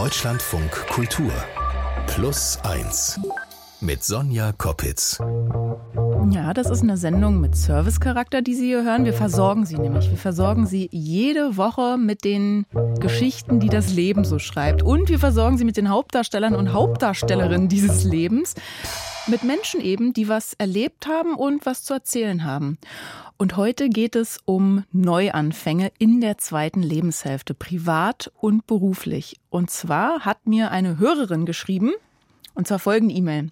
Deutschlandfunk Kultur Plus 1 mit Sonja Koppitz. Ja, das ist eine Sendung mit Servicecharakter, die Sie hier hören. Wir versorgen Sie nämlich. Wir versorgen Sie jede Woche mit den Geschichten, die das Leben so schreibt. Und wir versorgen Sie mit den Hauptdarstellern und Hauptdarstellerinnen dieses Lebens. Mit Menschen eben, die was erlebt haben und was zu erzählen haben. Und heute geht es um Neuanfänge in der zweiten Lebenshälfte, privat und beruflich. Und zwar hat mir eine Hörerin geschrieben, und zwar folgende E-Mail.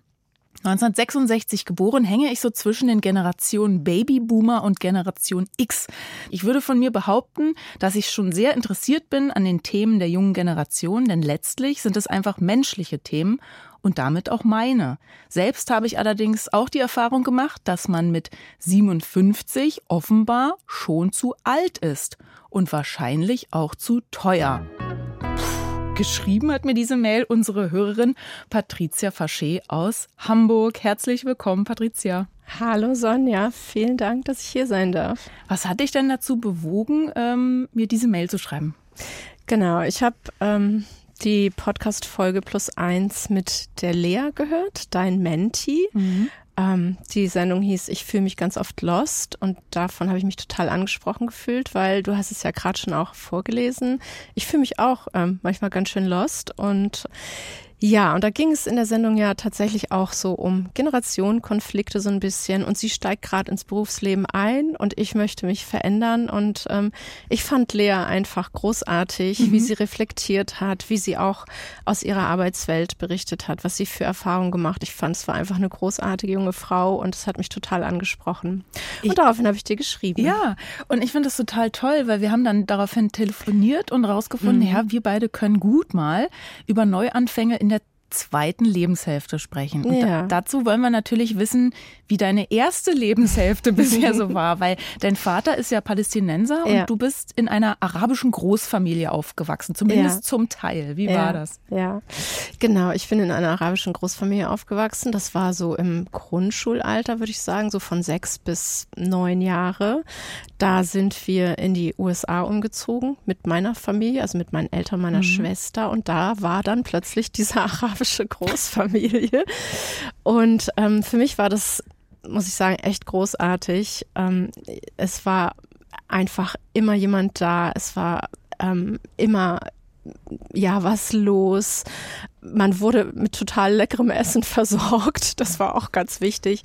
1966 geboren, hänge ich so zwischen den Generationen Babyboomer und Generation X. Ich würde von mir behaupten, dass ich schon sehr interessiert bin an den Themen der jungen Generation, denn letztlich sind es einfach menschliche Themen und damit auch meine. Selbst habe ich allerdings auch die Erfahrung gemacht, dass man mit 57 offenbar schon zu alt ist und wahrscheinlich auch zu teuer. Geschrieben hat mir diese Mail unsere Hörerin Patricia Faché aus Hamburg. Herzlich willkommen, Patricia. Hallo Sonja, vielen Dank, dass ich hier sein darf. Was hat dich denn dazu bewogen, ähm, mir diese Mail zu schreiben? Genau, ich habe ähm, die Podcast-Folge plus eins mit der Lea gehört, dein Menti. Mhm. Ähm, die Sendung hieß Ich fühle mich ganz oft lost und davon habe ich mich total angesprochen gefühlt, weil du hast es ja gerade schon auch vorgelesen. Ich fühle mich auch ähm, manchmal ganz schön lost und ja, und da ging es in der Sendung ja tatsächlich auch so um Generationenkonflikte so ein bisschen. Und sie steigt gerade ins Berufsleben ein und ich möchte mich verändern. Und ähm, ich fand Lea einfach großartig, mhm. wie sie reflektiert hat, wie sie auch aus ihrer Arbeitswelt berichtet hat, was sie für Erfahrungen gemacht. Ich fand, es war einfach eine großartige junge Frau und es hat mich total angesprochen. Und ich, daraufhin habe ich dir geschrieben. Ja, und ich finde das total toll, weil wir haben dann daraufhin telefoniert und rausgefunden, mhm. ja, wir beide können gut mal über Neuanfänge in zweiten Lebenshälfte sprechen. Und ja. da, dazu wollen wir natürlich wissen, wie deine erste Lebenshälfte bisher so war, weil dein Vater ist ja Palästinenser ja. und du bist in einer arabischen Großfamilie aufgewachsen, zumindest ja. zum Teil. Wie war das? Ja, genau. Ich bin in einer arabischen Großfamilie aufgewachsen. Das war so im Grundschulalter, würde ich sagen, so von sechs bis neun Jahre. Da sind wir in die USA umgezogen mit meiner Familie, also mit meinen Eltern, meiner mhm. Schwester. Und da war dann plötzlich diese arabische Großfamilie. Und ähm, für mich war das muss ich sagen, echt großartig. Ähm, es war einfach immer jemand da. Es war ähm, immer ja, was los. Man wurde mit total leckerem Essen versorgt. Das war auch ganz wichtig.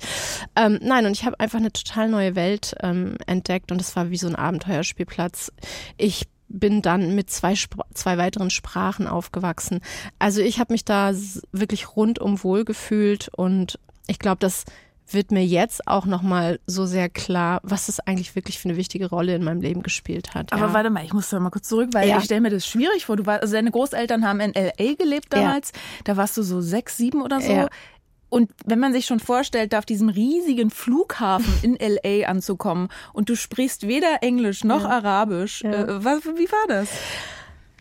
Ähm, nein, und ich habe einfach eine total neue Welt ähm, entdeckt und es war wie so ein Abenteuerspielplatz. Ich bin dann mit zwei, zwei weiteren Sprachen aufgewachsen. Also ich habe mich da wirklich rundum wohl gefühlt und ich glaube, dass wird mir jetzt auch nochmal so sehr klar, was es eigentlich wirklich für eine wichtige Rolle in meinem Leben gespielt hat. Aber ja. warte mal, ich muss da mal kurz zurück, weil ja. ich stelle mir das schwierig vor. Du warst, also deine Großeltern haben in L.A. gelebt damals. Ja. Da warst du so sechs, sieben oder so. Und wenn man sich schon vorstellt, da auf diesem riesigen Flughafen in LA anzukommen und du sprichst weder Englisch noch Arabisch, äh, was, wie war das?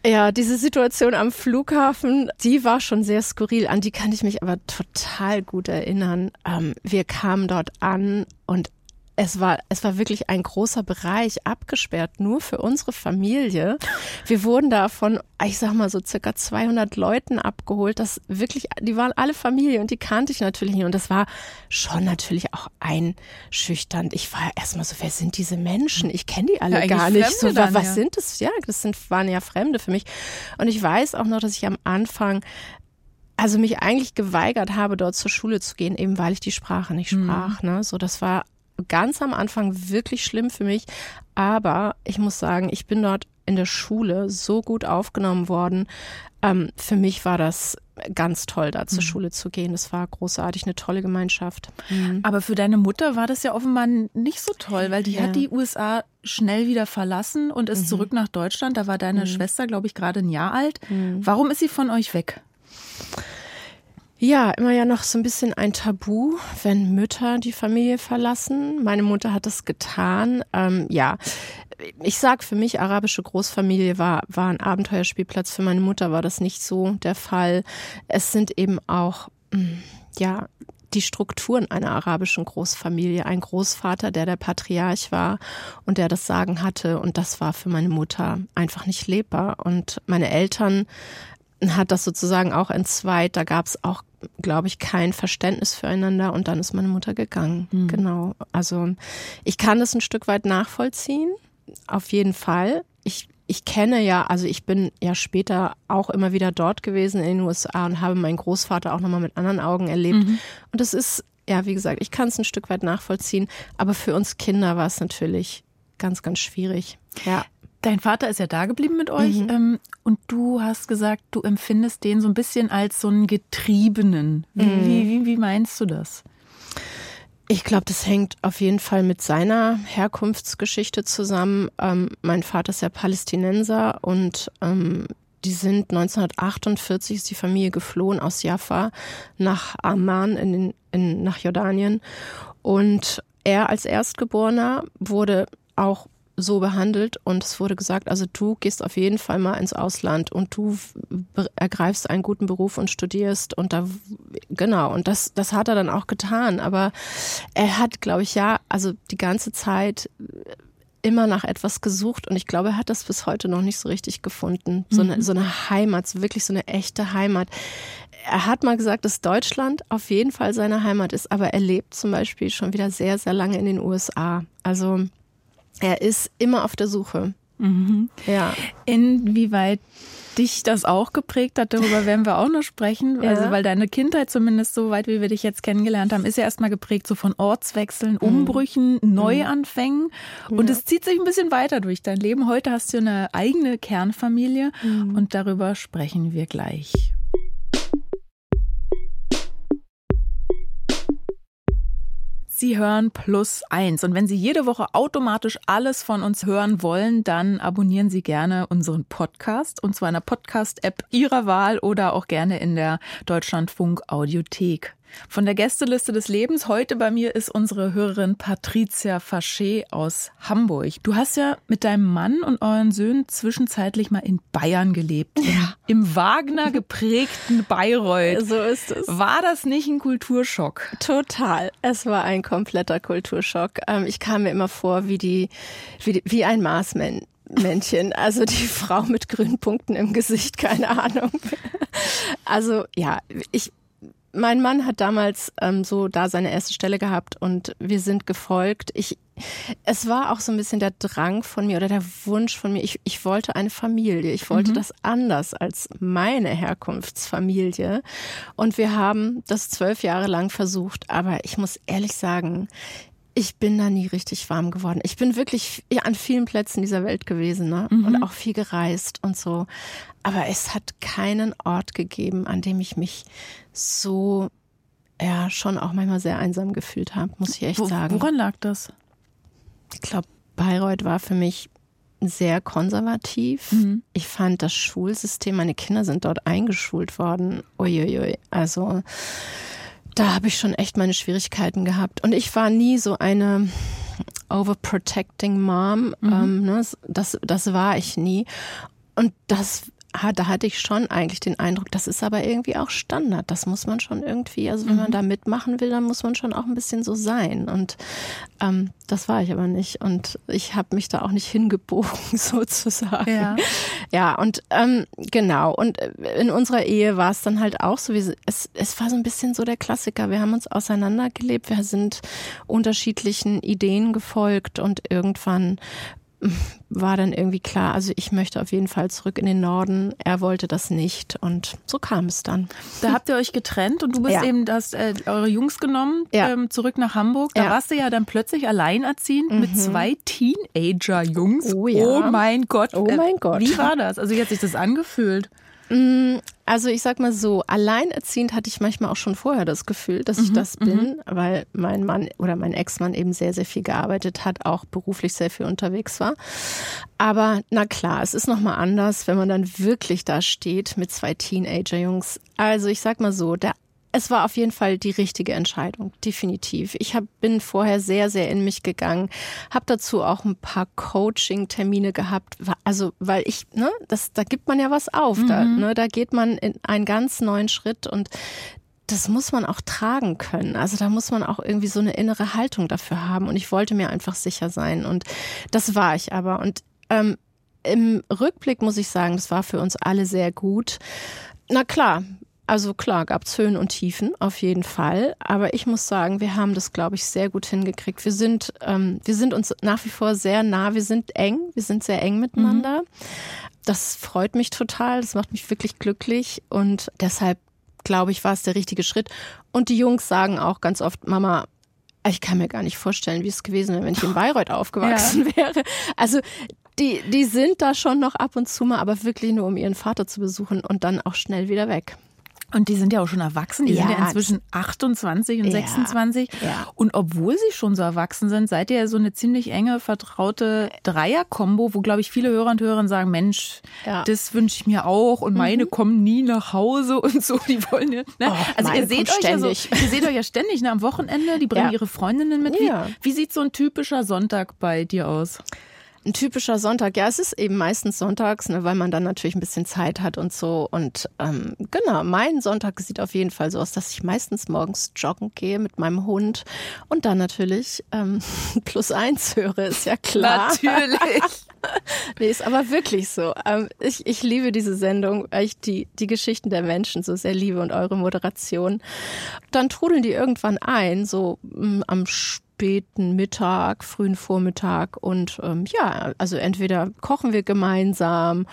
Ja, diese Situation am Flughafen, die war schon sehr skurril. An die kann ich mich aber total gut erinnern. Ähm, wir kamen dort an und es war, es war wirklich ein großer Bereich abgesperrt, nur für unsere Familie. Wir wurden da von, ich sag mal so circa 200 Leuten abgeholt. Das wirklich, die waren alle Familie und die kannte ich natürlich nicht. Und das war schon natürlich auch einschüchternd. Ich war erstmal so, wer sind diese Menschen? Ich kenne die alle ja, gar nicht. So, dann, was ja. sind das? Ja, das sind, waren ja Fremde für mich. Und ich weiß auch noch, dass ich am Anfang also mich eigentlich geweigert habe, dort zur Schule zu gehen, eben weil ich die Sprache nicht mhm. sprach. Mhm. Ne? So, das war ganz am Anfang wirklich schlimm für mich. Aber ich muss sagen, ich bin dort in der Schule so gut aufgenommen worden. Ähm, für mich war das ganz toll, da zur mhm. Schule zu gehen. Es war großartig, eine tolle Gemeinschaft. Mhm. Aber für deine Mutter war das ja offenbar nicht so toll, weil die ja. hat die USA schnell wieder verlassen und ist mhm. zurück nach Deutschland. Da war deine mhm. Schwester, glaube ich, gerade ein Jahr alt. Mhm. Warum ist sie von euch weg? Ja, immer ja noch so ein bisschen ein Tabu, wenn Mütter die Familie verlassen. Meine Mutter hat das getan. Ähm, ja, ich sag für mich, arabische Großfamilie war, war ein Abenteuerspielplatz. Für meine Mutter war das nicht so der Fall. Es sind eben auch, mm, ja, die Strukturen einer arabischen Großfamilie. Ein Großvater, der der Patriarch war und der das Sagen hatte. Und das war für meine Mutter einfach nicht lebbar. Und meine Eltern hat das sozusagen auch entzweit. Da gab es auch, glaube ich, kein Verständnis füreinander und dann ist meine Mutter gegangen. Mhm. Genau. Also ich kann das ein Stück weit nachvollziehen. Auf jeden Fall. Ich, ich kenne ja, also ich bin ja später auch immer wieder dort gewesen in den USA und habe meinen Großvater auch nochmal mit anderen Augen erlebt. Mhm. Und es ist, ja, wie gesagt, ich kann es ein Stück weit nachvollziehen. Aber für uns Kinder war es natürlich ganz, ganz schwierig. Ja. Dein Vater ist ja da geblieben mit euch mhm. ähm, und du hast gesagt, du empfindest den so ein bisschen als so einen Getriebenen. Wie, mhm. wie, wie, wie meinst du das? Ich glaube, das hängt auf jeden Fall mit seiner Herkunftsgeschichte zusammen. Ähm, mein Vater ist ja Palästinenser und ähm, die sind 1948 ist die Familie geflohen aus Jaffa nach Amman in, in, nach Jordanien und er als Erstgeborener wurde auch so behandelt und es wurde gesagt, also du gehst auf jeden Fall mal ins Ausland und du ergreifst einen guten Beruf und studierst und da genau und das das hat er dann auch getan, aber er hat glaube ich ja, also die ganze Zeit immer nach etwas gesucht und ich glaube, er hat das bis heute noch nicht so richtig gefunden. So eine, mhm. so eine Heimat, wirklich so eine echte Heimat. Er hat mal gesagt, dass Deutschland auf jeden Fall seine Heimat ist, aber er lebt zum Beispiel schon wieder sehr, sehr lange in den USA. Also er ist immer auf der Suche. Mhm. Ja. Inwieweit dich das auch geprägt hat, darüber werden wir auch noch sprechen. Ja. Also, weil deine Kindheit zumindest so weit, wie wir dich jetzt kennengelernt haben, ist ja erstmal geprägt so von Ortswechseln, mhm. Umbrüchen, mhm. Neuanfängen. Und es zieht sich ein bisschen weiter durch dein Leben. Heute hast du eine eigene Kernfamilie mhm. und darüber sprechen wir gleich. Sie hören Plus eins. Und wenn Sie jede Woche automatisch alles von uns hören wollen, dann abonnieren Sie gerne unseren Podcast und zwar in der Podcast-App Ihrer Wahl oder auch gerne in der Deutschlandfunk Audiothek. Von der Gästeliste des Lebens heute bei mir ist unsere Hörerin Patricia Faché aus Hamburg. Du hast ja mit deinem Mann und euren Söhnen zwischenzeitlich mal in Bayern gelebt. Ja. Im Wagner geprägten Bayreuth. So ist es. War das nicht ein Kulturschock? Total. Es war ein kompletter Kulturschock. Ähm, ich kam mir immer vor wie die, wie, wie ein Maßmann. Männchen, also die Frau mit grünen Punkten im Gesicht, keine Ahnung. Also ja, ich mein Mann hat damals ähm, so da seine erste Stelle gehabt und wir sind gefolgt. Ich, es war auch so ein bisschen der Drang von mir oder der Wunsch von mir. Ich, ich wollte eine Familie. Ich wollte mhm. das anders als meine Herkunftsfamilie. Und wir haben das zwölf Jahre lang versucht. Aber ich muss ehrlich sagen, ich bin da nie richtig warm geworden. Ich bin wirklich an vielen Plätzen dieser Welt gewesen ne? Mhm. und auch viel gereist und so. Aber es hat keinen Ort gegeben, an dem ich mich so ja schon auch manchmal sehr einsam gefühlt habe, muss ich echt Wo, sagen. Woran lag das? Ich glaube, Bayreuth war für mich sehr konservativ. Mhm. Ich fand das Schulsystem, meine Kinder sind dort eingeschult worden. Uiuiui. Also da habe ich schon echt meine Schwierigkeiten gehabt. Und ich war nie so eine overprotecting Mom. Mhm. Ähm, ne? das, das war ich nie. Und das da hatte ich schon eigentlich den Eindruck, das ist aber irgendwie auch Standard. Das muss man schon irgendwie, also wenn mhm. man da mitmachen will, dann muss man schon auch ein bisschen so sein. Und ähm, das war ich aber nicht. Und ich habe mich da auch nicht hingebogen, sozusagen. Ja, ja und ähm, genau. Und in unserer Ehe war es dann halt auch so, wie es, es war so ein bisschen so der Klassiker. Wir haben uns auseinandergelebt, wir sind unterschiedlichen Ideen gefolgt und irgendwann war dann irgendwie klar, also ich möchte auf jeden Fall zurück in den Norden. Er wollte das nicht und so kam es dann. Da habt ihr euch getrennt und du bist ja. eben, hast äh, eure Jungs genommen, ja. ähm, zurück nach Hamburg. Da ja. warst du ja dann plötzlich alleinerziehend mhm. mit zwei Teenager-Jungs. Oh, ja. oh mein Gott. Oh mein Gott. Wie war das? Also wie hat sich das angefühlt? Mm, also ich sag mal so, alleinerziehend hatte ich manchmal auch schon vorher das Gefühl, dass ich mhm, das bin, mhm. weil mein Mann oder mein Ex-Mann eben sehr, sehr viel gearbeitet hat, auch beruflich sehr viel unterwegs war. Aber na klar, es ist nochmal anders, wenn man dann wirklich da steht mit zwei Teenager-Jungs. Also ich sag mal so, der es war auf jeden Fall die richtige Entscheidung, definitiv. Ich hab, bin vorher sehr, sehr in mich gegangen, habe dazu auch ein paar Coaching-Termine gehabt, also weil ich, ne, das, da gibt man ja was auf, mhm. da, ne, da geht man in einen ganz neuen Schritt und das muss man auch tragen können. Also da muss man auch irgendwie so eine innere Haltung dafür haben. Und ich wollte mir einfach sicher sein. Und das war ich aber. Und ähm, im Rückblick muss ich sagen, das war für uns alle sehr gut. Na klar, also klar, gab es Höhen und Tiefen, auf jeden Fall. Aber ich muss sagen, wir haben das, glaube ich, sehr gut hingekriegt. Wir sind, ähm, wir sind uns nach wie vor sehr nah, wir sind eng, wir sind sehr eng miteinander. Mhm. Das freut mich total, das macht mich wirklich glücklich und deshalb glaube ich, war es der richtige Schritt. Und die Jungs sagen auch ganz oft, Mama, ich kann mir gar nicht vorstellen, wie es gewesen wäre, wenn ich in Bayreuth aufgewachsen ja. wäre. Also die, die sind da schon noch ab und zu mal, aber wirklich nur, um ihren Vater zu besuchen und dann auch schnell wieder weg. Und die sind ja auch schon erwachsen. Die ja, sind ja inzwischen 28 und ja, 26. Ja. Und obwohl sie schon so erwachsen sind, seid ihr ja so eine ziemlich enge, vertraute Dreier-Kombo, wo, glaube ich, viele Hörer und Hörerinnen sagen, Mensch, das wünsche ich mir auch. Und meine mhm. kommen nie nach Hause und so. Die wollen ja, ne? oh, also ihr seht euch ständig. ja so, ihr seht euch ja ständig ne? am Wochenende. Die bringen ihre Freundinnen mit. Wie, wie sieht so ein typischer Sonntag bei dir aus? Ein typischer Sonntag, ja, es ist eben meistens sonntags, ne, weil man dann natürlich ein bisschen Zeit hat und so. Und ähm, genau, mein Sonntag sieht auf jeden Fall so aus, dass ich meistens morgens joggen gehe mit meinem Hund und dann natürlich ähm, plus eins höre, ist ja klar. Natürlich. nee, ist aber wirklich so. Ähm, ich, ich liebe diese Sendung, weil ich die, die Geschichten der Menschen so sehr liebe und eure Moderation. Dann trudeln die irgendwann ein, so mh, mm, am späten Mittag, frühen Vormittag und ähm, ja, also entweder kochen wir gemeinsam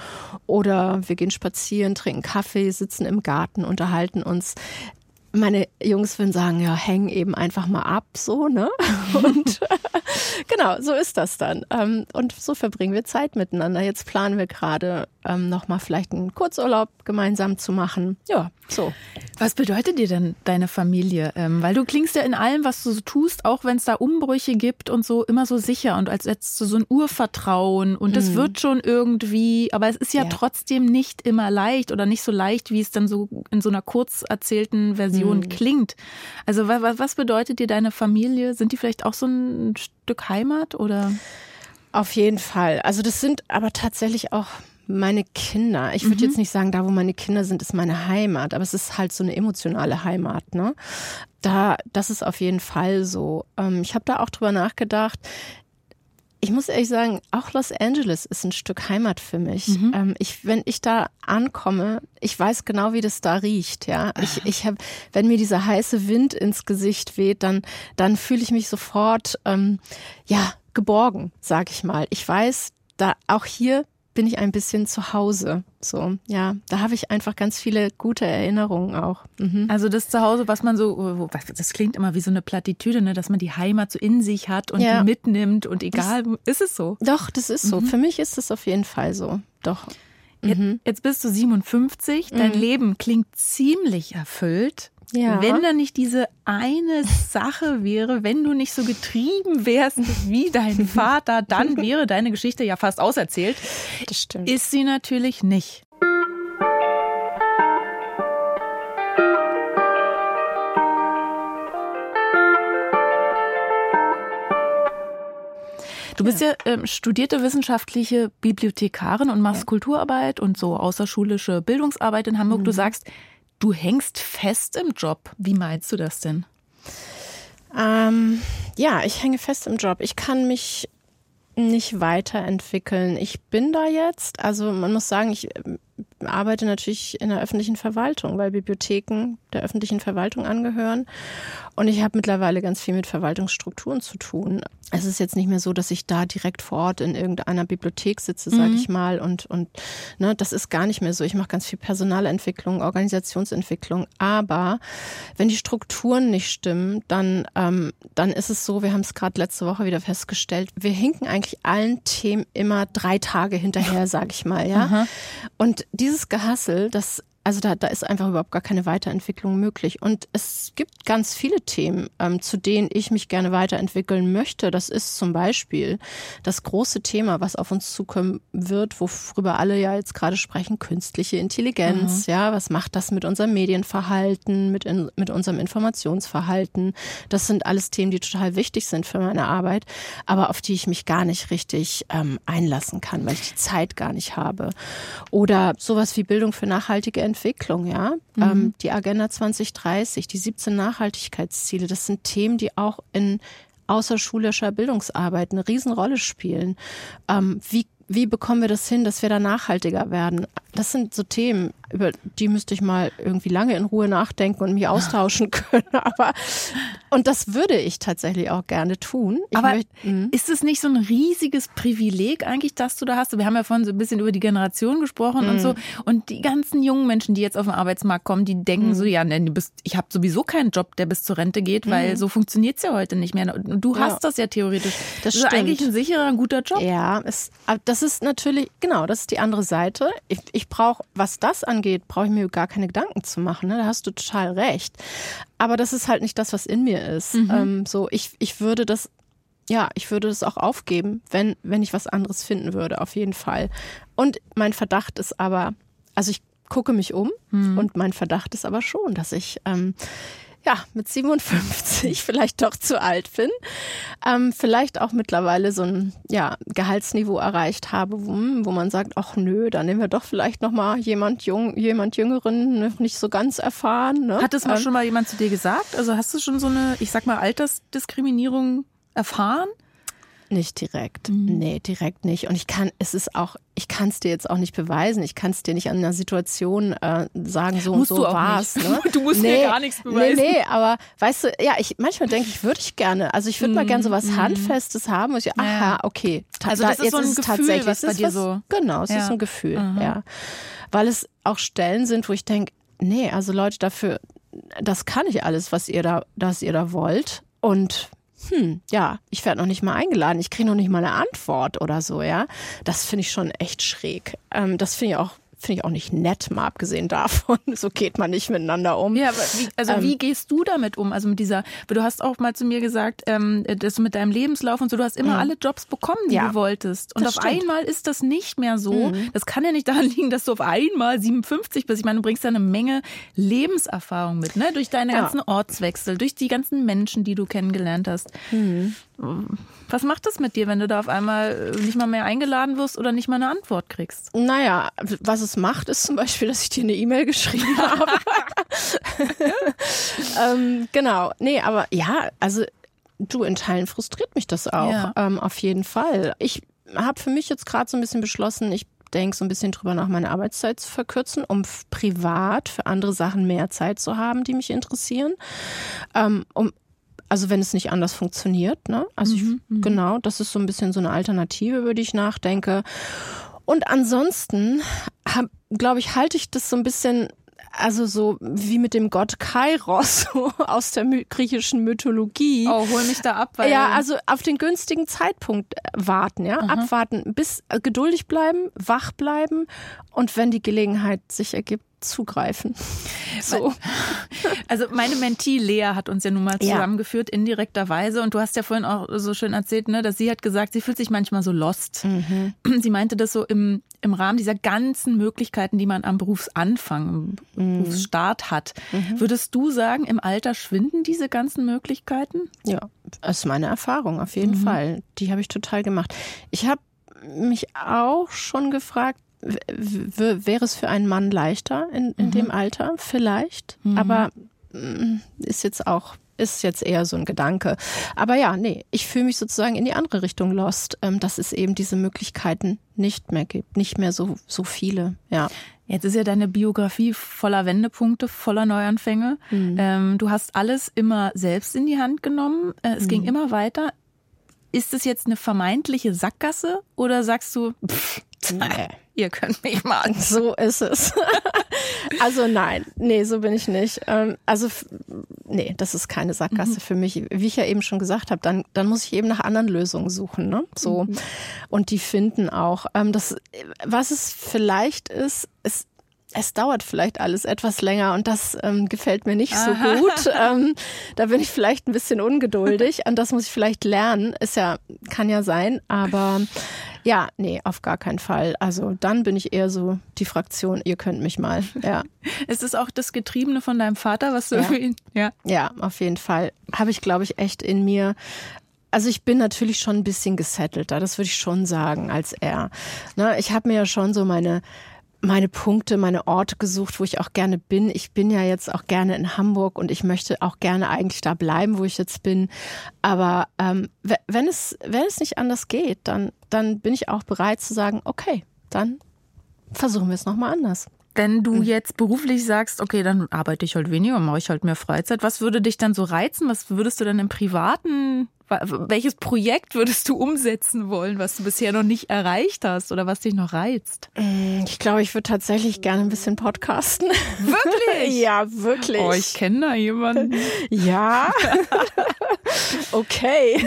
oder wir gehen spazieren, trinken Kaffee, sitzen im Garten, unterhalten uns meine Jungs würden sagen, ja, häng eben einfach mal ab, so, ne? Und genau, so ist das dann. Ähm, und so verbringen wir Zeit miteinander. Jetzt planen wir gerade ähm, nochmal vielleicht einen Kurzurlaub gemeinsam zu machen. Ja, so. Was bedeutet dir denn deine Familie? Ähm, weil du klingst ja in allem, was du so tust, auch wenn es da Umbrüche gibt und so, immer so sicher und als hättest du so ein Urvertrauen und das mhm. wird schon irgendwie, aber es ist ja, ja, trotzdem nicht immer leicht oder nicht so leicht, wie es dann so in so einer kurz erzählten Version mhm. klingt. Also was, was bedeutet dir deine Familie? Sind die vielleicht auch so ein Stück Heimat oder? Auf jeden Fall. Also das sind aber tatsächlich auch meine Kinder. Ich würde mhm. jetzt nicht sagen, da wo meine Kinder sind, ist meine Heimat, aber es ist halt so eine emotionale Heimat, ne? Da, das ist auf jeden Fall so. Ähm, ich habe da auch drüber nachgedacht. Ich muss ehrlich sagen, auch Los Angeles ist ein Stück Heimat für mich. Mhm. Ähm, ich, wenn ich da ankomme, ich weiß genau, wie das da riecht. Ja, ich, ich habe, wenn mir dieser heiße Wind ins Gesicht weht, dann, dann fühle ich mich sofort, ähm, ja, geborgen, sag ich mal. Ich weiß, da auch hier bin ich ein bisschen zu Hause. So, ja, da habe ich einfach ganz viele gute Erinnerungen auch. Mhm. Also das Zuhause, was man so, das klingt immer wie so eine Plattitüde, ne, dass man die Heimat so in sich hat und ja. die mitnimmt und egal, das, ist es so? Doch, das ist so. Mhm. Für mich ist es auf jeden Fall so. Doch. Mhm. Jetzt, bist du 57, dein mhm. Leben klingt ziemlich erfüllt. Ja. Wenn da nicht diese eine Sache wäre, wenn du nicht so getrieben wärst wie dein Vater, dann wäre deine Geschichte ja fast auserzählt. Das stimmt. Ist sie natürlich nicht. Du bist ja, ähm, studierte wissenschaftliche Bibliothekarin und machst ja. Kulturarbeit und so außerschulische Bildungsarbeit in Hamburg. Mhm. Du sagst, Du hängst fest im Job. Wie meinst du das denn? Ähm, ja, ich hänge fest im Job. Ich kann mich nicht weiterentwickeln. Ich bin da jetzt, also man muss sagen, ich arbeite natürlich in der öffentlichen Verwaltung, weil Bibliotheken der öffentlichen Verwaltung angehören. Und ich habe mittlerweile ganz viel mit Verwaltungsstrukturen zu tun. Es ist jetzt nicht mehr so, dass ich da direkt vor Ort in irgendeiner Bibliothek sitze, sage mhm. ich mal. Und, und ne, das ist gar nicht mehr so. Ich mache ganz viel Personalentwicklung, Organisationsentwicklung. Aber wenn die Strukturen nicht stimmen, dann, ähm, dann ist es so, wir haben es gerade letzte Woche wieder festgestellt, wir hinken eigentlich allen Themen immer drei Tage hinterher, sage ich mal. ja. Und dieses Gehassel, das also da, da ist einfach überhaupt gar keine Weiterentwicklung möglich. Und es gibt ganz viele Themen, ähm, zu denen ich mich gerne weiterentwickeln möchte. Das ist zum Beispiel das große Thema, was auf uns zukommen wird, worüber alle ja jetzt gerade sprechen, künstliche Intelligenz. Mhm. Ja, was macht das mit unserem Medienverhalten, mit, in, mit unserem Informationsverhalten? Das sind alles Themen, die total wichtig sind für meine Arbeit, aber auf die ich mich gar nicht richtig ähm, einlassen kann, weil ich die Zeit gar nicht habe. Oder sowas wie Bildung für nachhaltige Entwicklung, ja. Mhm. Ähm, die Agenda 2030, die 17 Nachhaltigkeitsziele, das sind Themen, die auch in außerschulischer Bildungsarbeit eine Riesenrolle spielen. Ähm, wie wie bekommen wir das hin, dass wir da nachhaltiger werden? Das sind so Themen, über die müsste ich mal irgendwie lange in Ruhe nachdenken und mich austauschen können. Aber und das würde ich tatsächlich auch gerne tun. Ich Aber möcht- Mhm. ist es nicht so ein riesiges Privileg eigentlich, das du da hast? Wir haben ja vorhin so ein bisschen über die Generation gesprochen und Mhm. so. Und die ganzen jungen Menschen, die jetzt auf den Arbeitsmarkt kommen, die denken Mhm. so, ja, ne, du bist, ich habe sowieso keinen Job, der bis zur Rente geht, weil so funktioniert's ja heute nicht mehr. Und du Mhm. Ja. hast das ja theoretisch. Das ist eigentlich stimmt. ein sicherer, guter Job. Ja, es, aber das ist natürlich, genau, das ist die andere Seite. Ich, ich brauche, was das angeht, brauche ich mir gar keine Gedanken zu machen. Ne? Da hast du total recht. Aber das ist halt nicht das, was in mir ist. Ähm, so, ich, ich würde das, ja, ich würde das auch aufgeben, wenn, wenn ich was anderes finden würde, auf jeden Fall. Und mein Verdacht ist aber, also ich gucke mich um und mein Verdacht ist aber schon, dass ich ähm, ja, mit 57 vielleicht doch zu alt bin, ähm, vielleicht auch mittlerweile so ein ja, Gehaltsniveau erreicht habe, wo, hm, wo man sagt, ach nö, dann nehmen wir doch vielleicht noch mal jemand jung, jemand Jüngeren, noch nicht so ganz erfahren. Ne? Hat das mal Ähm, schon mal jemand zu dir gesagt? Also hast du schon so eine, ich sag mal, Altersdiskriminierung erfahren? Nicht direkt. Mhm. Nee, direkt nicht. Und ich kann, es ist auch, ich kann es dir jetzt auch nicht beweisen. Ich kann es dir nicht an einer Situation äh, sagen, so Musst und so war's. nicht. Ne? Du musst mir gar nichts beweisen. Nee, nee, aber weißt du, ja, ich manchmal denke ich, würde ich gerne. Also ich würde mal gerne so was Handfestes haben, wo ich, aha, Mhm. Okay. Also da- das ist jetzt so ein es Gefühl, tatsächlich, was es bei ist dir so- Genau, es Ja. ist ein Gefühl, Aha. ja. Weil es auch Stellen sind, wo ich denke, nee, also Leute, dafür, das kann ich alles, was ihr da, was ihr da wollt. Und hm, ja, ich werde noch nicht mal eingeladen, ich kriege noch nicht mal eine Antwort oder so, ja. Das finde ich schon echt schräg. Ähm, das finde ich auch, finde ich auch nicht nett, mal abgesehen davon. So geht man nicht miteinander um. Ja, aber wie, also Ähm, wie gehst du damit um? Also mit dieser, du hast auch mal zu mir gesagt, ähm, dass du mit deinem Lebenslauf und so, du hast immer alle Jobs bekommen, die Mhm. Ja, du wolltest. Und auf stimmt. Mhm. einmal ist das nicht mehr so. Das kann ja nicht daran liegen, dass du auf einmal 57 bist. Ich meine, du bringst ja eine Menge Lebenserfahrung mit, ne? Durch deine Ja. ganzen Ortswechsel, durch die ganzen Menschen, die du kennengelernt hast. Mhm. Was macht das mit dir, wenn du da auf einmal nicht mal mehr eingeladen wirst oder nicht mal eine Antwort kriegst? Naja, was es macht, ist zum Beispiel, dass ich dir eine E-Mail geschrieben habe. ähm, genau. Nee, aber ja, also du, in Teilen frustriert mich das auch. Ja. Ähm, auf jeden Fall. Ich habe für mich jetzt gerade so ein bisschen beschlossen, ich denke so ein bisschen drüber nach, meine Arbeitszeit zu verkürzen, um privat für andere Sachen mehr Zeit zu haben, die mich interessieren. Ähm, um also wenn es nicht anders funktioniert, ne? Also ich, genau, das ist so ein bisschen so eine Alternative, über die ich nachdenke. Und ansonsten, glaube ich, halte ich das so ein bisschen, also so wie mit dem Gott Kairos so aus der griechischen Mythologie. Oh, hol mich da ab, weil Ja, also auf den günstigen Zeitpunkt äh, warten, ja, abwarten, bis äh, geduldig bleiben, wach bleiben und wenn die Gelegenheit sich ergibt, zugreifen. So. Also meine Mentee Lea hat uns ja nun mal Ja. zusammengeführt, indirekterweise. Und du hast ja vorhin auch so schön erzählt, ne, dass sie hat gesagt, sie fühlt sich manchmal so lost. Mhm. Sie meinte das so im, im Rahmen dieser ganzen Möglichkeiten, die man am Berufsanfang, im Mhm. Berufsstart hat. Würdest du sagen, im Alter schwinden diese ganzen Möglichkeiten? Ja, das ist meine Erfahrung, auf jeden Fall. Die habe ich total gemacht. Ich habe mich auch schon gefragt, wäre es für einen Mann leichter in, in dem Alter? Vielleicht. Aber mm, ist jetzt auch, ist jetzt eher so ein Gedanke. Aber ja, nee, ich fühle mich sozusagen in die andere Richtung lost, ähm, dass es eben diese Möglichkeiten nicht mehr gibt. Nicht mehr so, so viele, ja. Jetzt ist ja deine Biografie voller Wendepunkte, voller Neuanfänge. Mhm. Ähm, du hast alles immer selbst in die Hand genommen. Äh, es Mhm. ging immer weiter. Ist es jetzt eine vermeintliche Sackgasse oder sagst du, pff, Nee. ihr könnt mich mal. So ist es. also nein, nee, so bin ich nicht. Ähm, Also nee, das ist keine Sackgasse für mich. Wie ich ja eben schon gesagt habe, dann, dann muss ich eben nach anderen Lösungen suchen. Ne? So. Und die finden auch. Ähm, Das, was es vielleicht ist, ist es dauert vielleicht alles etwas länger und das ähm, gefällt mir nicht so gut. Ähm, da bin ich vielleicht ein bisschen ungeduldig und das muss ich vielleicht lernen. Ist ja, kann ja sein, aber ja, nee, auf gar keinen Fall. Also dann bin ich eher so die Fraktion, ihr könnt mich mal. Ja, Ist es auch das Getriebene von deinem Vater, was du Ja. für ihn. Ja. ja, auf jeden Fall. Habe ich, glaube ich, echt in mir. Also ich bin natürlich schon ein bisschen gesettelter, das würde ich schon sagen, als er. Ne, ich habe mir ja schon so meine meine Punkte, meine Orte gesucht, wo ich auch gerne bin. Ich bin ja jetzt auch gerne in Hamburg und ich möchte auch gerne eigentlich da bleiben, wo ich jetzt bin. Aber ähm, wenn es wenn es nicht anders geht, dann dann bin ich auch bereit zu sagen, okay, dann versuchen wir es noch mal anders. Wenn du hm. jetzt beruflich sagst, okay, dann arbeite ich halt weniger, mache ich halt mehr Freizeit, was würde dich dann so reizen? Was würdest du dann im privaten welches Projekt würdest du umsetzen wollen, was du bisher noch nicht erreicht hast oder was dich noch reizt? Mm, ich glaube, ich würde tatsächlich gerne ein bisschen podcasten. Wirklich? ja, wirklich. Oh, ich kenne da jemanden. ja. okay.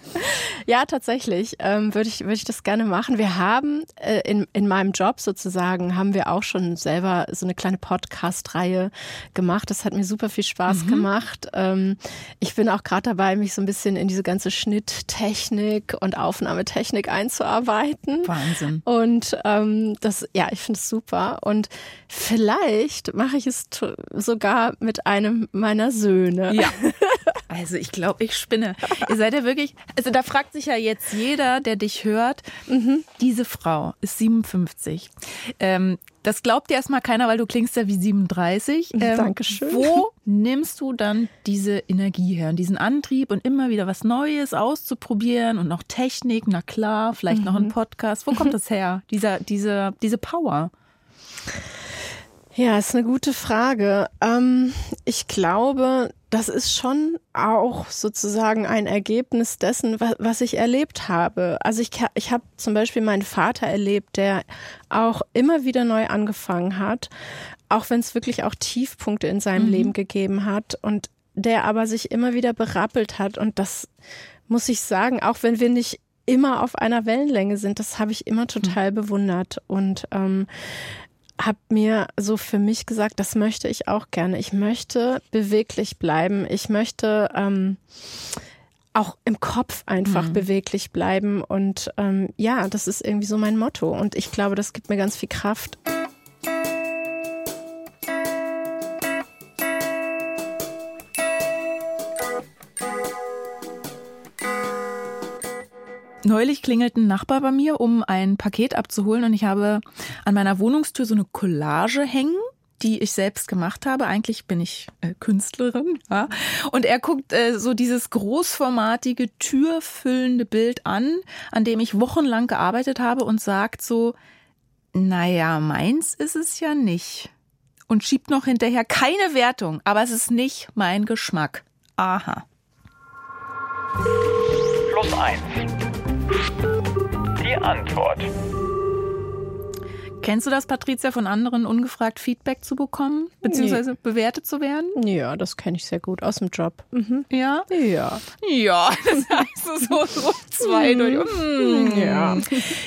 ja, tatsächlich ähm, würde ich, würd ich das gerne machen. Wir haben äh, in, in meinem Job sozusagen, haben wir auch schon selber so eine kleine Podcast-Reihe gemacht. Das hat mir super viel Spaß mhm. gemacht. Ähm, ich bin auch gerade dabei, mich so ein bisschen in diese ganze Schnitttechnik und Aufnahmetechnik einzuarbeiten. Wahnsinn. Und ähm, das, ja, ich finde es super. Und vielleicht mache ich es sogar mit einem meiner Söhne. Ja. Also ich glaube, ich spinne. Ihr seid ja wirklich, also da fragt sich ja jetzt jeder, der dich hört, mhm. diese Frau ist 57. Ähm, das glaubt dir erstmal keiner, weil du klingst ja wie 37. Ähm, Dankeschön. Wo nimmst du dann diese Energie her, diesen Antrieb und immer wieder was Neues auszuprobieren und noch Technik, na klar, vielleicht mhm. noch ein. Podcast. Wo kommt das her, dieser, diese, diese Power? Ja, ist eine gute Frage. Ähm, ich glaube, das ist schon auch sozusagen ein Ergebnis dessen, was, was ich erlebt habe. Also ich, ich habe zum Beispiel meinen Vater erlebt, der auch immer wieder neu angefangen hat, auch wenn es wirklich auch Tiefpunkte in seinem mhm. Leben gegeben hat und der aber sich immer wieder berappelt hat. Und das muss ich sagen, auch wenn wir nicht immer auf einer Wellenlänge sind, das habe ich immer total mhm. bewundert. Und ähm, habe mir so für mich gesagt, das möchte ich auch gerne. Ich möchte beweglich bleiben. Ich möchte ähm, auch im Kopf einfach mhm. beweglich bleiben. Und ähm, ja, das ist irgendwie so mein Motto. Und ich glaube, das gibt mir ganz viel Kraft. Neulich klingelt ein Nachbar bei mir, um ein Paket abzuholen und ich habe an meiner Wohnungstür so eine Collage hängen die ich selbst gemacht habe. Eigentlich bin ich äh, Künstlerin, ja. Und er guckt äh, so dieses großformatige, türfüllende Bild an, an dem ich wochenlang gearbeitet habe und sagt so, naja, meins ist es ja nicht. Und schiebt noch hinterher keine Wertung, aber es ist nicht mein Geschmack. Aha. Plus eins. Die Antwort. Kennst du das, Patricia, von anderen ungefragt Feedback zu bekommen, beziehungsweise nee. bewertet zu werden? Ja, das kenne ich sehr gut aus dem Job. Mhm. Ja? Ja. Ja, das heißt so, so zwei mhm. durch. Mhm. Ja.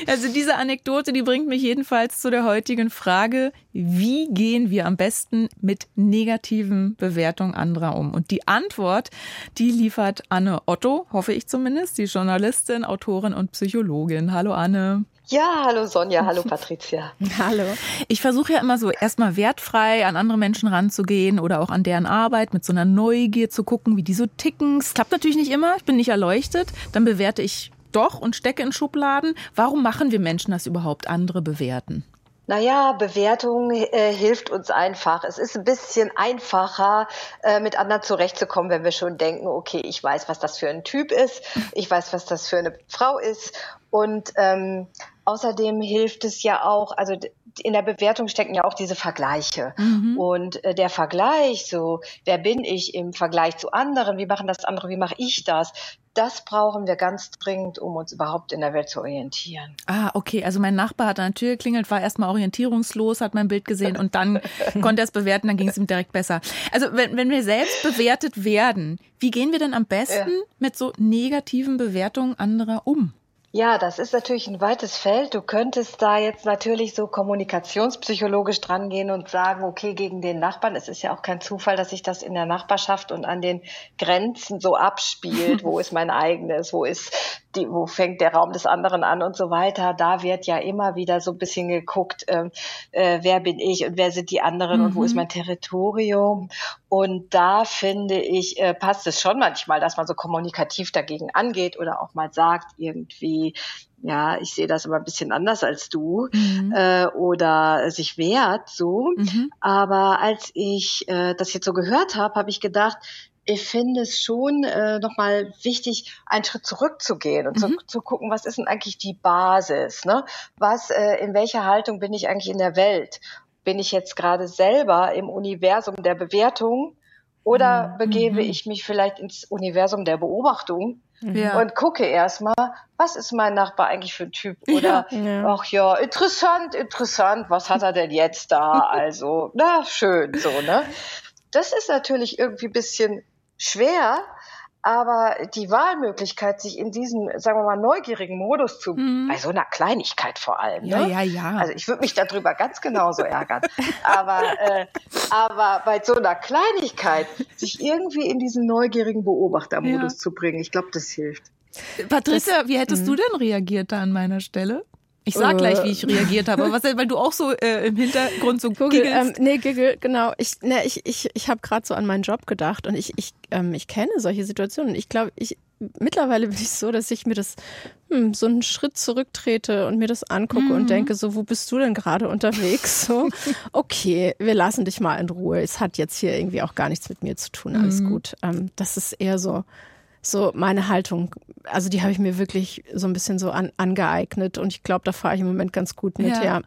Also diese Anekdote, die bringt mich jedenfalls zu der heutigen Frage, wie gehen wir am besten mit negativen Bewertungen anderer um? Und die Antwort, die liefert Anne Otto, hoffe ich zumindest, die Journalistin, Autorin und Psychologin. Hallo Anne. Ja, hallo Sonja, hallo Patricia. hallo. Ich versuche ja immer so erstmal wertfrei an andere Menschen ranzugehen oder auch an deren Arbeit mit so einer Neugier zu gucken, wie die so ticken. Es klappt natürlich nicht immer, ich bin nicht erleuchtet. Dann bewerte ich doch und stecke in Schubladen. Warum machen wir Menschen das überhaupt, andere bewerten? Naja, Bewertung äh, hilft uns einfach. Es ist ein bisschen einfacher, äh, mit anderen zurechtzukommen, wenn wir schon denken, okay, ich weiß, was das für ein Typ ist, ich weiß, was das für eine Frau ist. Und ähm, außerdem hilft es ja auch, also in der Bewertung stecken ja auch diese Vergleiche. Mhm. Und äh, der Vergleich, so, wer bin ich im Vergleich zu anderen, wie machen das andere, wie mache ich das, das brauchen wir ganz dringend, um uns überhaupt in der Welt zu orientieren. Ah, okay. Also mein Nachbar hat an der Tür geklingelt, war erstmal orientierungslos, hat mein Bild gesehen und dann konnte er es bewerten, dann ging es ihm direkt besser. Also wenn, wenn wir selbst bewertet werden, wie gehen wir denn am besten ja. mit so negativen Bewertungen anderer um? Ja, das ist natürlich ein weites Feld. Du könntest da jetzt natürlich so kommunikationspsychologisch dran gehen und sagen, okay, gegen den Nachbarn. Es ist ja auch kein Zufall, dass sich das in der Nachbarschaft und an den Grenzen so abspielt. wo ist mein eigenes? Wo ist die, wo fängt der Raum des anderen an und so weiter. Da wird ja immer wieder so ein bisschen geguckt, äh, äh, wer bin ich und wer sind die anderen mhm. und wo ist mhm. mein Territorium. Und da finde ich, äh, passt es schon manchmal, dass man so kommunikativ dagegen angeht oder auch mal sagt, irgendwie, ja, ich sehe das immer ein bisschen anders als du mhm. äh, oder sich wehrt so. Mhm. Aber als ich äh, das jetzt so gehört habe, habe ich gedacht, ich finde es schon äh, nochmal wichtig, einen Schritt zurückzugehen und mhm. zu, zu gucken, was ist denn eigentlich die Basis? Ne? Was, äh, in welcher Haltung bin ich eigentlich in der Welt? Bin ich jetzt gerade selber im Universum der Bewertung oder mhm. begebe mhm. ich mich vielleicht ins Universum der Beobachtung ja. und gucke erstmal, was ist mein Nachbar eigentlich für ein Typ? Oder ja. ach ja, interessant, interessant, was hat er denn jetzt da? Also, na, schön, so, ne? Das ist natürlich irgendwie ein bisschen schwer, aber die Wahlmöglichkeit, sich in diesem, sagen wir mal, neugierigen Modus zu, mhm. bei so einer Kleinigkeit vor allem. Ne? Ja, ja, ja. Also ich würde mich darüber ganz genauso ärgern. aber, äh, aber bei so einer Kleinigkeit, sich irgendwie in diesen neugierigen Beobachtermodus ja. zu bringen, ich glaube, das hilft. Patricia, wie hättest du mhm. denn reagiert da an meiner Stelle? Ich sag gleich, wie ich äh. reagiert habe, was, weil du auch so äh, im Hintergrund so Google, ähm, Nee, Giggle, genau. Ich, ne, ich, ich, ich habe gerade so an meinen Job gedacht und ich, ich, ähm, ich kenne solche Situationen. Ich glaube, ich mittlerweile bin ich so, dass ich mir das hm, so einen Schritt zurücktrete und mir das angucke mhm. und denke, so, wo bist du denn gerade unterwegs? So, okay, wir lassen dich mal in Ruhe. Es hat jetzt hier irgendwie auch gar nichts mit mir zu tun. Alles mhm. gut. Ähm, das ist eher so so meine Haltung. Also die habe ich mir wirklich so ein bisschen so an, angeeignet und ich glaube, da fahre ich im Moment ganz gut mit. Ja, ja.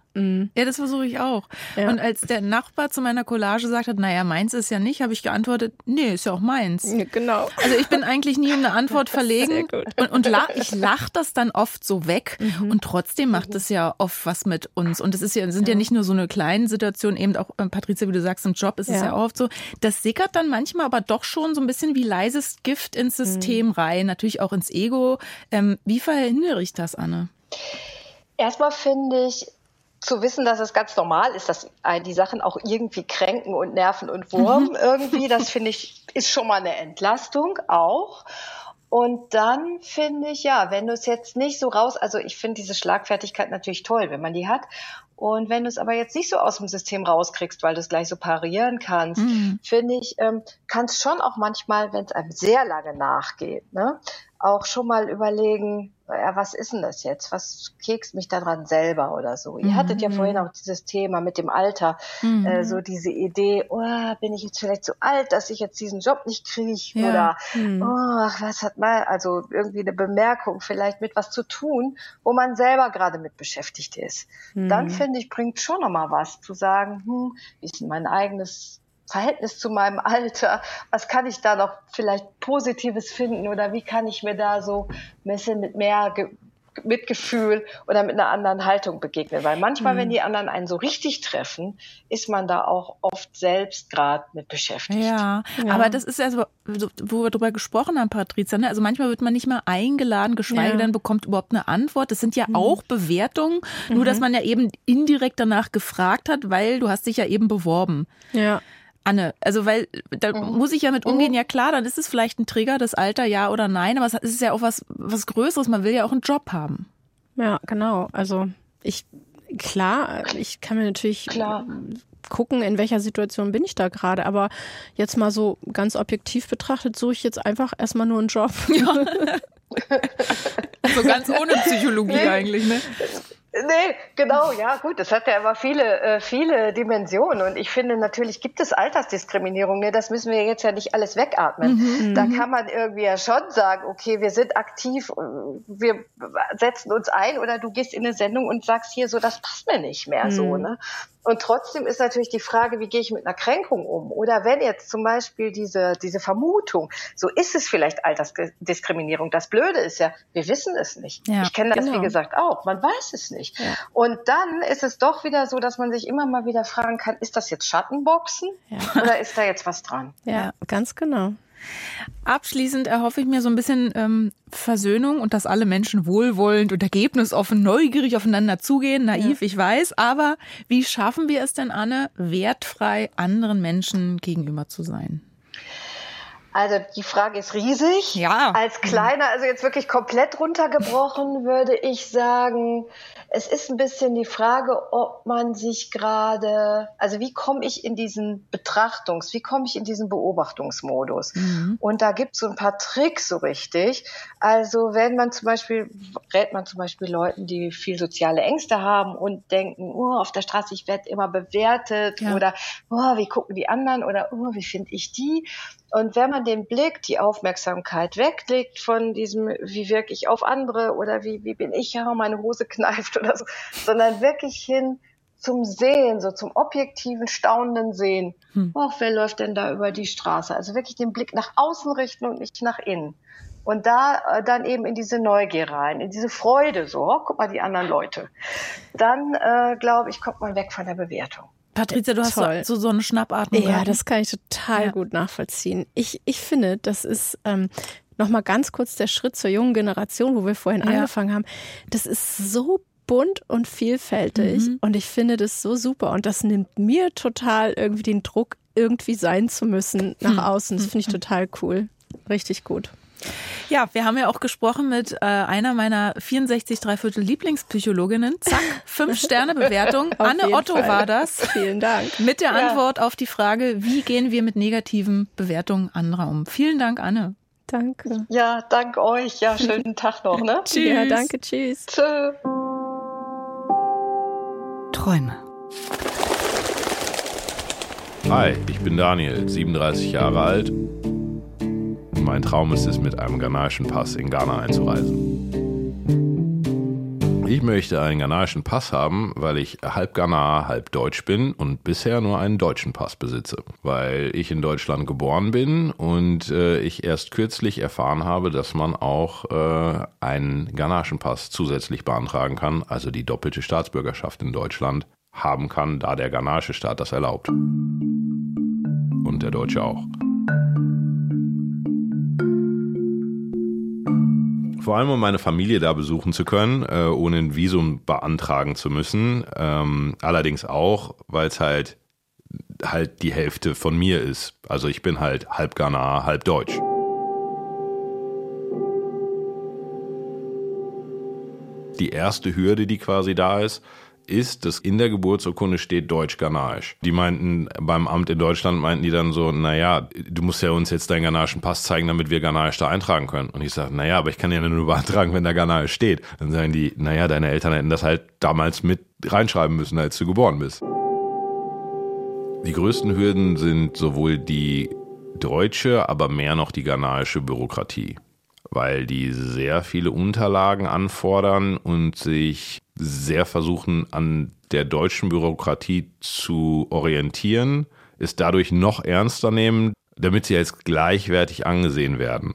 Ja das versuche ich auch. Ja. Und als der Nachbar zu meiner Collage sagt hat, naja, meins ist ja nicht, habe ich geantwortet, nee, ist ja auch meins. Ja, genau. Also ich bin eigentlich nie um eine Antwort verlegen Sehr gut. und, und lach, ich lache das dann oft so weg mhm. und trotzdem macht es ja oft was mit uns. Und es ist ja, sind ja. ja nicht nur so eine kleine Situation, eben auch, äh, Patricia, wie du sagst, im Job ist es ja auch oft so. Das sickert dann manchmal aber doch schon so ein bisschen wie leises Gift ins System. Mhm rein, natürlich auch ins Ego. Ähm, wie verhindere ich das, Anne? Erstmal finde ich, zu wissen, dass es ganz normal ist, dass die Sachen auch irgendwie kränken und nerven und wurm mhm. irgendwie, das finde ich, ist schon mal eine Entlastung auch. Und dann finde ich, ja, wenn du es jetzt nicht so raus, also ich finde diese Schlagfertigkeit natürlich toll, wenn man die hat. Und wenn du es aber jetzt nicht so aus dem System rauskriegst, weil du es gleich so parieren kannst, mhm. finde ich, ähm, kannst schon auch manchmal, wenn es einem sehr lange nachgeht, ne, auch schon mal überlegen, ja, was ist denn das jetzt? Was kekst mich daran selber oder so? Mhm. Ihr hattet ja vorhin auch dieses Thema mit dem Alter, mhm. äh, so diese Idee, oh, bin ich jetzt vielleicht zu alt, dass ich jetzt diesen Job nicht kriege ja. oder mhm. oh, was hat mal, also irgendwie eine Bemerkung vielleicht mit was zu tun, wo man selber gerade mit beschäftigt ist. Dann mhm. finde ich, bringt schon nochmal was zu sagen, hm, wie ist denn mein eigenes Verhältnis zu meinem Alter, was kann ich da noch vielleicht Positives finden oder wie kann ich mir da so ein bisschen mit mehr Ge Mitgefühl oder mit einer anderen Haltung begegnen. Weil manchmal, mhm. wenn die anderen einen so richtig treffen, ist man da auch oft selbst gerade mit beschäftigt. Ja, ja, aber das ist ja so, wo wir drüber gesprochen haben, Patrizia. Ne? Also manchmal wird man nicht mal eingeladen, geschweige ja. denn bekommt überhaupt eine Antwort. Das sind ja mhm. auch Bewertungen, nur mhm. dass man ja eben indirekt danach gefragt hat, weil du hast dich ja eben beworben. Ja. Anne, also weil da mhm. muss ich ja mit umgehen, mhm. ja klar, dann ist es vielleicht ein Trigger, das Alter, ja oder nein, aber es ist ja auch was, was Größeres, man will ja auch einen Job haben. Ja, genau. Also ich, klar, ich kann mir natürlich klar. gucken, in welcher Situation bin ich da gerade, aber jetzt mal so ganz objektiv betrachtet, suche ich jetzt einfach erstmal nur einen Job. Ja. also ganz ohne Psychologie eigentlich, ne? Nee, genau, ja, gut. Das hat ja immer viele, äh, viele Dimensionen. Und ich finde, natürlich gibt es Altersdiskriminierung. Ne? Das müssen wir jetzt ja nicht alles wegatmen. Mhm. Da kann man irgendwie ja schon sagen, okay, wir sind aktiv, wir setzen uns ein oder du gehst in eine Sendung und sagst hier so, das passt mir nicht mehr mhm. so. Ne? Und trotzdem ist natürlich die Frage, wie gehe ich mit einer Kränkung um? Oder wenn jetzt zum Beispiel diese, diese Vermutung, so ist es vielleicht Altersdiskriminierung. Das Blöde ist ja, wir wissen es nicht. Ja, ich kenne das, genau. wie gesagt, auch. Man weiß es nicht. Ja. Und dann ist es doch wieder so, dass man sich immer mal wieder fragen kann, ist das jetzt Schattenboxen ja. oder ist da jetzt was dran? Ja, ganz genau. Abschließend erhoffe ich mir so ein bisschen ähm, Versöhnung und dass alle Menschen wohlwollend und ergebnisoffen, neugierig aufeinander zugehen. Naiv, ja. ich weiß. Aber wie schaffen wir es denn, Anne, wertfrei anderen Menschen gegenüber zu sein? Also die Frage ist riesig. Ja. Als kleiner, also jetzt wirklich komplett runtergebrochen, würde ich sagen, es ist ein bisschen die Frage, ob man sich gerade, also wie komme ich in diesen Betrachtungs-, wie komme ich in diesen Beobachtungsmodus? Mhm. Und da gibt es so ein paar Tricks so richtig. Also wenn man zum Beispiel, rät man zum Beispiel Leuten, die viel soziale Ängste haben und denken, oh, auf der Straße, ich werde immer bewertet ja. oder oh, wie gucken die anderen oder oh, wie finde ich die? Und wenn man den Blick, die Aufmerksamkeit weglegt von diesem, wie wirke ich auf andere oder wie, wie bin ich, ja, meine Hose kneift oder so, sondern wirklich hin zum Sehen, so zum objektiven, staunenden Sehen. Hm. Och, wer läuft denn da über die Straße? Also wirklich den Blick nach außen richten und nicht nach innen. Und da äh, dann eben in diese Neugier rein, in diese Freude, so, oh, guck mal die anderen Leute. Dann, äh, glaube ich, kommt man weg von der Bewertung. Patricia, du hast so, so, so eine Schnappatmung. Ja, das kann ich total ja. gut nachvollziehen. Ich, ich finde, das ist ähm, nochmal ganz kurz der Schritt zur jungen Generation, wo wir vorhin ja. angefangen haben. Das ist so bunt und vielfältig mhm. und ich finde das so super und das nimmt mir total irgendwie den Druck, irgendwie sein zu müssen nach mhm. außen. Das finde ich mhm. total cool. Richtig gut. Ja, wir haben ja auch gesprochen mit äh, einer meiner 64 Dreiviertel Lieblingspsychologinnen. Zack, fünf Sterne Bewertung. Anne Otto Fall. war das. Vielen Dank. Mit der ja. Antwort auf die Frage, wie gehen wir mit negativen Bewertungen anderer um? Vielen Dank, Anne. Danke. Ja, dank euch. Ja, schönen Tag noch, ne? tschüss. Ja, danke, tschüss. Tschö. Träume. Hi, ich bin Daniel, 37 Jahre alt mein Traum ist es, mit einem ghanaischen Pass in Ghana einzureisen. Ich möchte einen ghanaischen Pass haben, weil ich halb Ghana, halb Deutsch bin und bisher nur einen deutschen Pass besitze. Weil ich in Deutschland geboren bin und äh, ich erst kürzlich erfahren habe, dass man auch äh, einen ghanaischen Pass zusätzlich beantragen kann, also die doppelte Staatsbürgerschaft in Deutschland haben kann, da der ghanaische Staat das erlaubt. Und der Deutsche auch. Vor allem, um meine Familie da besuchen zu können, äh, ohne ein Visum beantragen zu müssen. Ähm, allerdings auch, weil es halt halt die Hälfte von mir ist. Also ich bin halt halb Ghana, halb Deutsch. Die erste Hürde, die quasi da ist, ist, dass in der Geburtsurkunde steht Deutsch-Ghanaisch. Die meinten, beim Amt in Deutschland meinten die dann so, naja, du musst ja uns jetzt deinen ghanaischen Pass zeigen, damit wir Ghanaisch da eintragen können. Und ich sage, naja, aber ich kann ja nur beantragen, wenn da Ghanaisch steht. Dann sagen die, naja, deine Eltern hätten das halt damals mit reinschreiben müssen, als du geboren bist. Die größten Hürden sind sowohl die deutsche, aber mehr noch die ghanaische Bürokratie weil die sehr viele Unterlagen anfordern und sich sehr versuchen, an der deutschen Bürokratie zu orientieren, es dadurch noch ernster nehmen, damit sie als gleichwertig angesehen werden.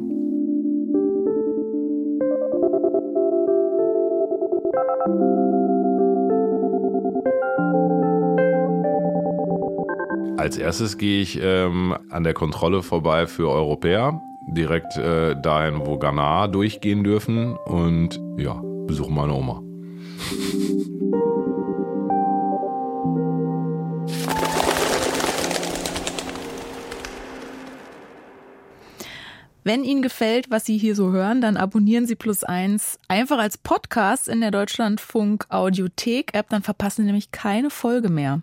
Als erstes gehe ich ähm, an der Kontrolle vorbei für Europäer, direkt äh, dahin, wo Ghana durchgehen dürfen und ja, besuche meine Oma. Wenn Ihnen gefällt, was Sie hier so hören, dann abonnieren Sie Plus Eins einfach als Podcast in der Deutschlandfunk Audiothek App, dann verpassen Sie nämlich keine Folge mehr.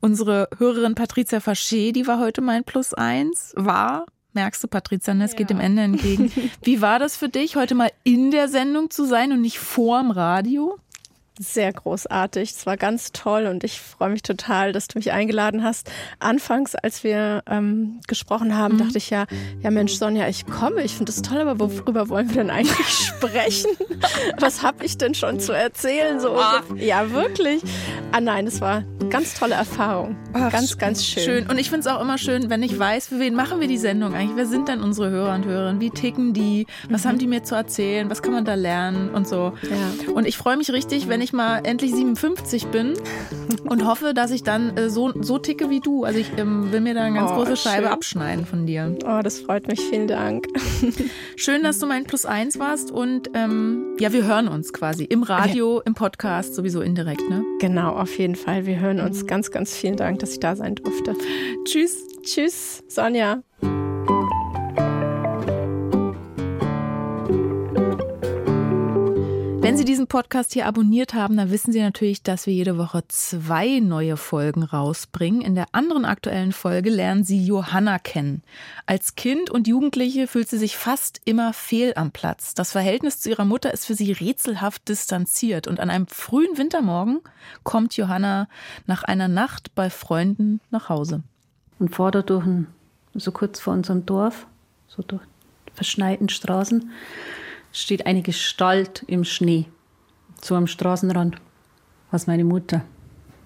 Unsere Hörerin Patricia Faché, die war heute mein Plus Eins, war merkst du, Patricia, ne, es ja. geht dem Ende entgegen. Wie war das für dich, heute mal in der Sendung zu sein und nicht vorm Radio? Sehr großartig. Es war ganz toll und ich freue mich total, dass du mich eingeladen hast. Anfangs, als wir ähm, gesprochen haben, mhm. dachte ich ja, ja Mensch, Sonja, ich komme, ich finde es toll, aber worüber wollen wir denn eigentlich sprechen? Was habe ich denn schon zu erzählen? So, ah. Ja, wirklich. Ah nein, es war eine ganz tolle Erfahrung. Ach, ganz, ganz schön. Schön. Und ich finde es auch immer schön, wenn ich weiß, für wen machen wir die Sendung eigentlich? Wer sind denn unsere Hörer und Hörerinnen? Wie ticken die? Was mhm. haben die mir zu erzählen? Was kann man da lernen und so? Ja. Und ich freue mich richtig, wenn ich ich mal endlich 57 bin und hoffe, dass ich dann äh, so, so ticke wie du. Also ich ähm, will mir da eine ganz oh, große Scheibe schön. abschneiden von dir. Oh, das freut mich. Vielen Dank. Schön, dass du mein Plus eins warst und ähm, ja, wir hören uns quasi im Radio, im Podcast, sowieso indirekt, ne? Genau, auf jeden Fall. Wir hören uns. Ganz, ganz vielen Dank, dass ich da sein durfte. Tschüss. Tschüss, Sonja. Sie diesen Podcast hier abonniert haben, dann wissen Sie natürlich, dass wir jede Woche zwei neue Folgen rausbringen. In der anderen aktuellen Folge lernen Sie Johanna kennen. Als Kind und Jugendliche fühlt sie sich fast immer fehl am Platz. Das Verhältnis zu ihrer Mutter ist für sie rätselhaft distanziert. Und an einem frühen Wintermorgen kommt Johanna nach einer Nacht bei Freunden nach Hause. Und fahrt durch ein, so kurz vor unserem Dorf, so durch verschneiten Straßen, steht eine Gestalt im Schnee, so am Straßenrand. Was meine Mutter.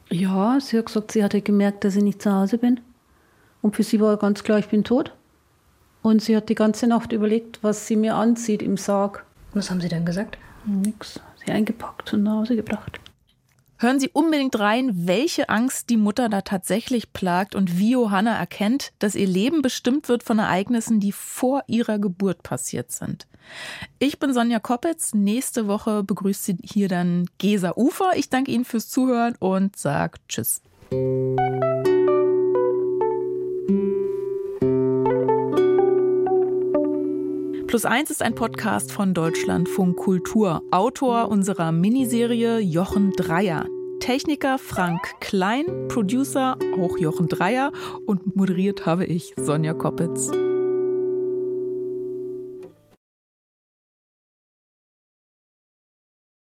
Ja, sie hat gesagt, sie hatte gemerkt, dass ich nicht zu Hause bin. Und für sie war ganz klar, ich bin tot. Und sie hat die ganze Nacht überlegt, was sie mir anzieht im Sarg. Was haben Sie dann gesagt? Nix. Sie eingepackt und nach Hause gebracht. Hören Sie unbedingt rein, welche Angst die Mutter da tatsächlich plagt und wie Johanna erkennt, dass ihr Leben bestimmt wird von Ereignissen, die vor ihrer Geburt passiert sind. Ich bin Sonja Koppitz. Nächste Woche begrüßt sie hier dann Gesa Ufer. Ich danke Ihnen fürs Zuhören und sage Tschüss. Plus eins ist ein Podcast von Deutschlandfunk Kultur. Autor unserer Miniserie Jochen Dreier. Techniker Frank Klein, Producer auch Jochen Dreier und moderiert habe ich Sonja Koppitz.